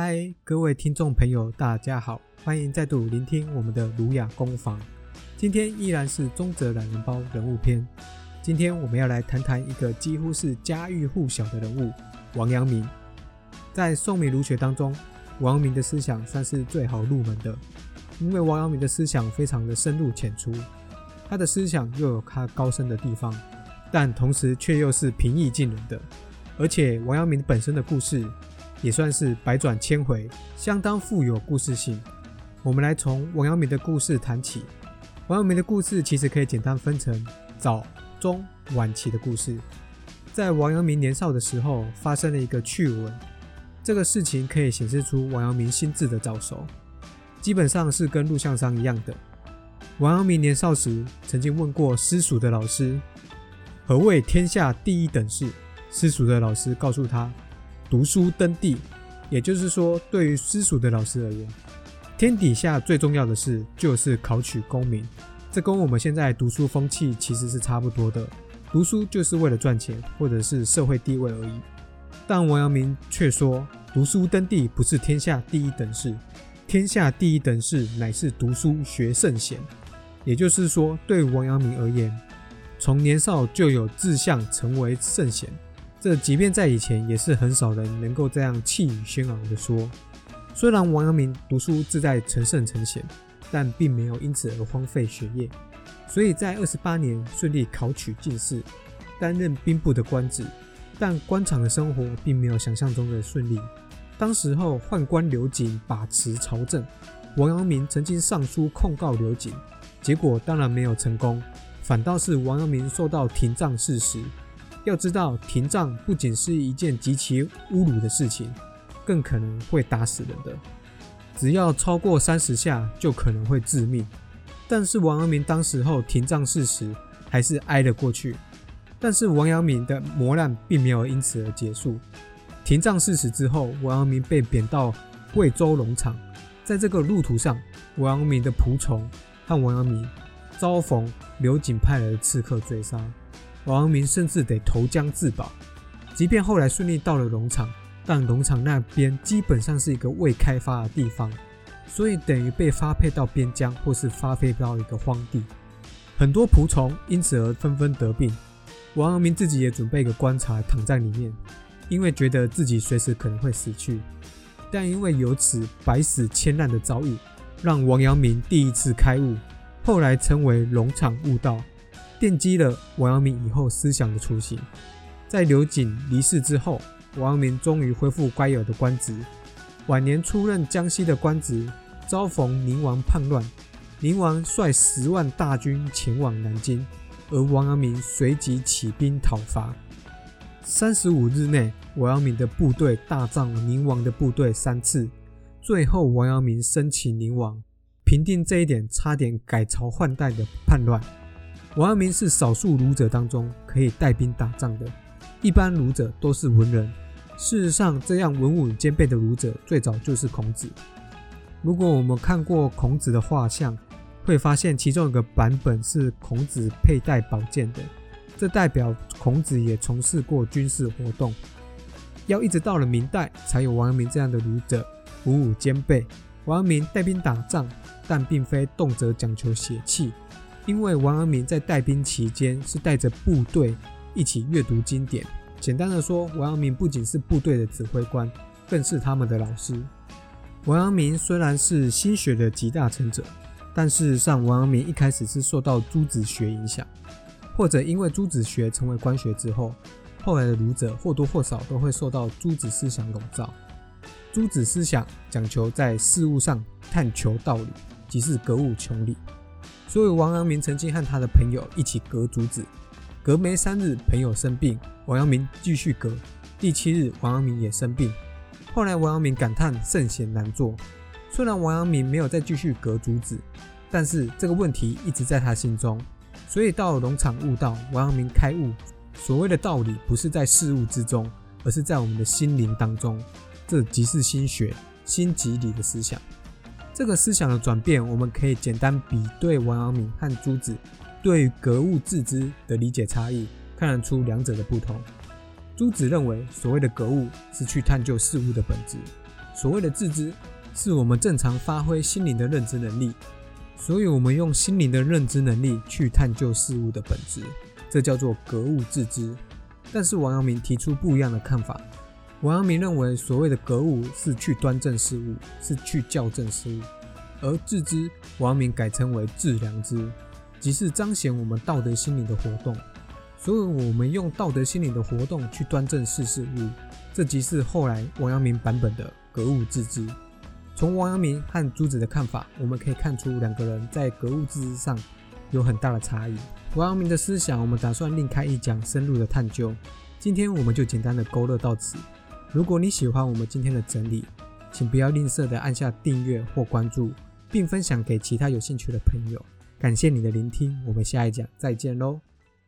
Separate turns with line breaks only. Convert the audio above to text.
嗨，各位听众朋友，大家好，欢迎再度聆听我们的儒雅工坊。今天依然是中泽懒人包人物篇。今天我们要来谈谈一个几乎是家喻户晓的人物——王阳明。在宋明儒学当中，王阳明的思想算是最好入门的，因为王阳明的思想非常的深入浅出，他的思想又有他高深的地方，但同时却又是平易近人的。而且王阳明本身的故事也算是百转千回，相当富有故事性。我们来从王阳明的故事谈起。王阳明的故事其实可以简单分成早、中、晚期的故事。在王阳明年少的时候，发生了一个趣闻。这个事情可以显示出王阳明心智的早熟，基本上是跟录像上一样的。王阳明年少时曾经问过私塾的老师：“何谓天下第一等事？”私塾的老师告诉他：“读书登第。”也就是说，对于私塾的老师而言，天底下最重要的事就是考取功名。这跟我们现在读书风气其实是差不多的，读书就是为了赚钱或者是社会地位而已。但王阳明却说：“读书登第不是天下第一等事，天下第一等事乃是读书学圣贤。”也就是说，对王阳明而言，从年少就有志向成为圣贤。这即便在以前也是很少人能够这样气宇轩昂的说。虽然王阳明读书志在成圣成贤，但并没有因此而荒废学业，所以在二十八年顺利考取进士，担任兵部的官职。但官场的生活并没有想象中的顺利。当时候宦官刘瑾把持朝政，王阳明曾经上书控告刘瑾，结果当然没有成功，反倒是王阳明受到廷杖事实。要知道，廷杖不仅是一件极其侮辱的事情，更可能会打死人的。只要超过三十下，就可能会致命。但是王阳明当时候廷杖事实，还是挨了过去。但是王阳明的磨难并没有因此而结束。廷杖事实之后，王阳明被贬到贵州龙场，在这个路途上，王阳明的仆从和王阳明遭逢刘瑾派来的刺客追杀。王阳明甚至得投江自保，即便后来顺利到了农场，但农场那边基本上是一个未开发的地方，所以等于被发配到边疆，或是发配到一个荒地。很多仆从因此而纷纷得病，王阳明自己也准备一个棺材躺在里面，因为觉得自己随时可能会死去。但因为有此百死千难的遭遇，让王阳明第一次开悟，后来称为龙场悟道。奠基了王阳明以后思想的雏形。在刘瑾离世之后，王阳明终于恢复该有的官职。晚年出任江西的官职，遭逢宁王叛乱，宁王率十万大军前往南京，而王阳明随即起兵讨伐。三十五日内，王阳明的部队大战宁王的部队三次，最后王阳明生擒宁王，平定这一点差点改朝换代的叛乱。王阳明是少数儒者当中可以带兵打仗的，一般儒者都是文人。事实上，这样文武兼备的儒者最早就是孔子。如果我们看过孔子的画像，会发现其中有个版本是孔子佩戴宝剑的，这代表孔子也从事过军事活动。要一直到了明代，才有王阳明这样的儒者，文武兼备。王阳明带兵打仗，但并非动辄讲求血气。因为王阳明在带兵期间是带着部队一起阅读经典。简单的说，王阳明不仅是部队的指挥官，更是他们的老师。王阳明虽然是心学的集大成者，但事实上，王阳明一开始是受到朱子学影响，或者因为朱子学成为官学之后，后来的儒者或多或少都会受到朱子思想笼罩。朱子思想讲求在事物上探求道理，即是格物穷理。所以王阳明曾经和他的朋友一起隔竹子，隔没三日，朋友生病，王阳明继续隔。第七日，王阳明也生病。后来王阳明感叹圣贤难做。虽然王阳明没有再继续隔竹子，但是这个问题一直在他心中。所以到了农场悟道，王阳明开悟。所谓的道理不是在事物之中，而是在我们的心灵当中。这即是心学、心即理的思想。这个思想的转变，我们可以简单比对王阳明和朱子对格物致知的理解差异，看得出两者的不同。朱子认为，所谓的格物是去探究事物的本质，所谓的自知，是我们正常发挥心灵的认知能力，所以我们用心灵的认知能力去探究事物的本质，这叫做格物致知。但是王阳明提出不一样的看法。王阳明认为，所谓的格物是去端正事物，是去校正事物，而致知，王阳明改称为致良知，即是彰显我们道德心灵的活动。所以，我们用道德心灵的活动去端正事事物，这即是后来王阳明版本的格物致知。从王阳明和朱子的看法，我们可以看出两个人在格物致知上有很大的差异。王阳明的思想，我们打算另开一讲深入的探究。今天我们就简单的勾勒到此。如果你喜欢我们今天的整理，请不要吝啬的按下订阅或关注，并分享给其他有兴趣的朋友。感谢你的聆听，我们下一讲再见喽。